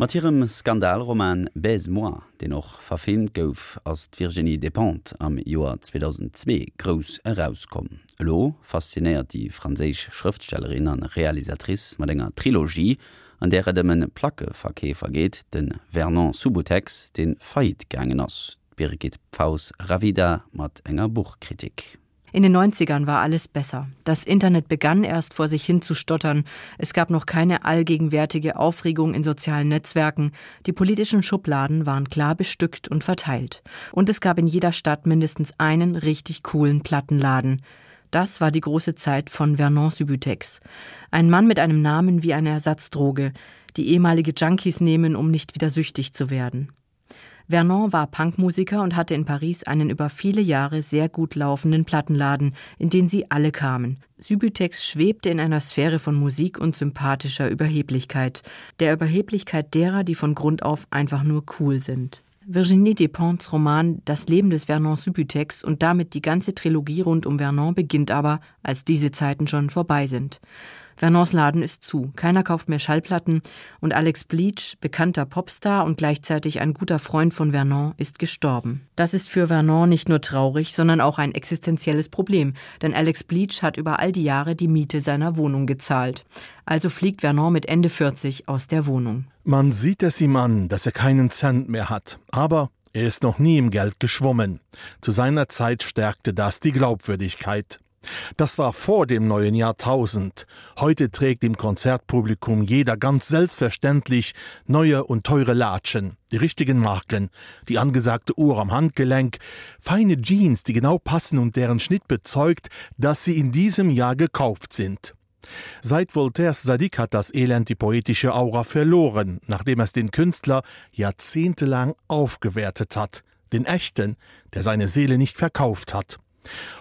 Matthim Skandalroman Bes moi, den noch verfilmt gouf ass d' Virginie Depont am Joar 2002 Gros herauskom. Lo fasziniert die franzéich Schriftstellerin an Realisatrice mat enger Trilogie, an der er demmen Placke verkee vergeet den Vernon Subutex den Feit gangen ass. Birgit Paus Ravida mat enger Buchkritik. In den 90ern war alles besser. Das Internet begann erst vor sich hin zu stottern. Es gab noch keine allgegenwärtige Aufregung in sozialen Netzwerken. Die politischen Schubladen waren klar bestückt und verteilt. Und es gab in jeder Stadt mindestens einen richtig coolen Plattenladen. Das war die große Zeit von Vernon Subutex. Ein Mann mit einem Namen wie eine Ersatzdroge, die ehemalige Junkies nehmen, um nicht wieder süchtig zu werden. Vernon war Punkmusiker und hatte in Paris einen über viele Jahre sehr gut laufenden Plattenladen, in den sie alle kamen. Subutex schwebte in einer Sphäre von Musik und sympathischer Überheblichkeit, der Überheblichkeit derer, die von Grund auf einfach nur cool sind. Virginie Despentes Roman Das Leben des Vernon Subutex und damit die ganze Trilogie rund um Vernon beginnt aber, als diese Zeiten schon vorbei sind. Vernons Laden ist zu. Keiner kauft mehr Schallplatten und Alex Bleach, bekannter Popstar und gleichzeitig ein guter Freund von Vernon, ist gestorben. Das ist für Vernon nicht nur traurig, sondern auch ein existenzielles Problem, denn Alex Bleach hat über all die Jahre die Miete seiner Wohnung gezahlt. Also fliegt Vernon mit Ende 40 aus der Wohnung. Man sieht es ihm an, dass er keinen Cent mehr hat, aber er ist noch nie im Geld geschwommen. Zu seiner Zeit stärkte das die Glaubwürdigkeit. Das war vor dem neuen Jahrtausend. Heute trägt im Konzertpublikum jeder ganz selbstverständlich neue und teure Latschen, die richtigen Marken, die angesagte Uhr am Handgelenk, feine Jeans, die genau passen und deren Schnitt bezeugt, dass sie in diesem Jahr gekauft sind. Seit Voltaires Sadik hat das Elend die poetische Aura verloren, nachdem es den Künstler jahrzehntelang aufgewertet hat, den echten, der seine Seele nicht verkauft hat.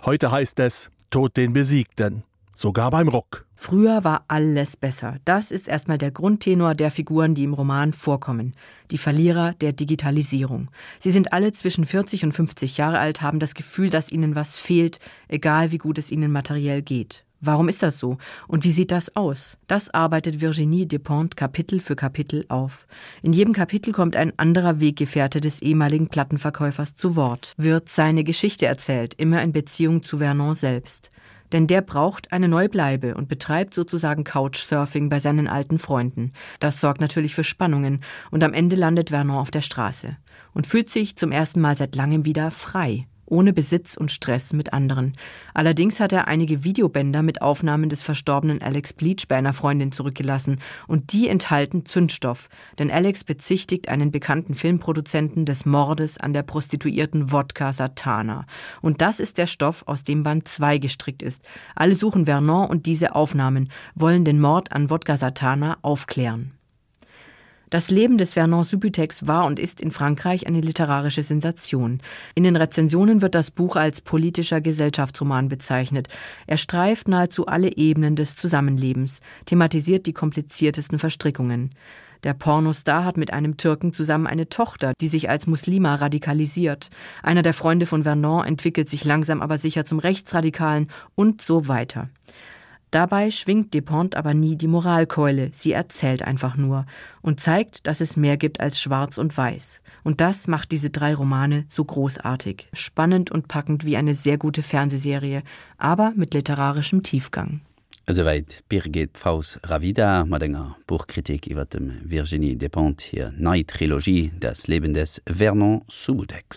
Heute heißt es Tod den Besiegten, sogar beim Rock. Früher war alles besser. Das ist erstmal der Grundtenor der Figuren, die im Roman vorkommen. Die Verlierer der Digitalisierung. Sie sind alle zwischen 40 und 50 Jahre alt, haben das Gefühl, dass ihnen was fehlt, egal wie gut es ihnen materiell geht. Warum ist das so? Und wie sieht das aus? Das arbeitet Virginie Despont Kapitel für Kapitel auf. In jedem Kapitel kommt ein anderer Weggefährte des ehemaligen Plattenverkäufers zu Wort, wird seine Geschichte erzählt, immer in Beziehung zu Vernon selbst. Denn der braucht eine Neubleibe und betreibt sozusagen Couchsurfing bei seinen alten Freunden. Das sorgt natürlich für Spannungen und am Ende landet Vernon auf der Straße und fühlt sich zum ersten Mal seit langem wieder frei ohne Besitz und Stress mit anderen. Allerdings hat er einige Videobänder mit Aufnahmen des verstorbenen Alex Bleach bei einer Freundin zurückgelassen und die enthalten Zündstoff, denn Alex bezichtigt einen bekannten Filmproduzenten des Mordes an der Prostituierten Wodka Satana. Und das ist der Stoff, aus dem Band 2 gestrickt ist. Alle suchen Vernon und diese Aufnahmen, wollen den Mord an Wodka Satana aufklären. Das Leben des Vernon Subutex war und ist in Frankreich eine literarische Sensation. In den Rezensionen wird das Buch als politischer Gesellschaftsroman bezeichnet. Er streift nahezu alle Ebenen des Zusammenlebens, thematisiert die kompliziertesten Verstrickungen. Der Pornostar hat mit einem Türken zusammen eine Tochter, die sich als Muslima radikalisiert. Einer der Freunde von Vernon entwickelt sich langsam aber sicher zum Rechtsradikalen und so weiter. Dabei schwingt Depont aber nie die Moralkeule, sie erzählt einfach nur und zeigt, dass es mehr gibt als schwarz und weiß. Und das macht diese drei Romane so großartig, spannend und packend wie eine sehr gute Fernsehserie, aber mit literarischem Tiefgang. Soweit Birgit Faus Ravida Madennger Buchkritik iwwer dem Virginie Depont hier Nei Trilogie das Leben des Vernon Subutex.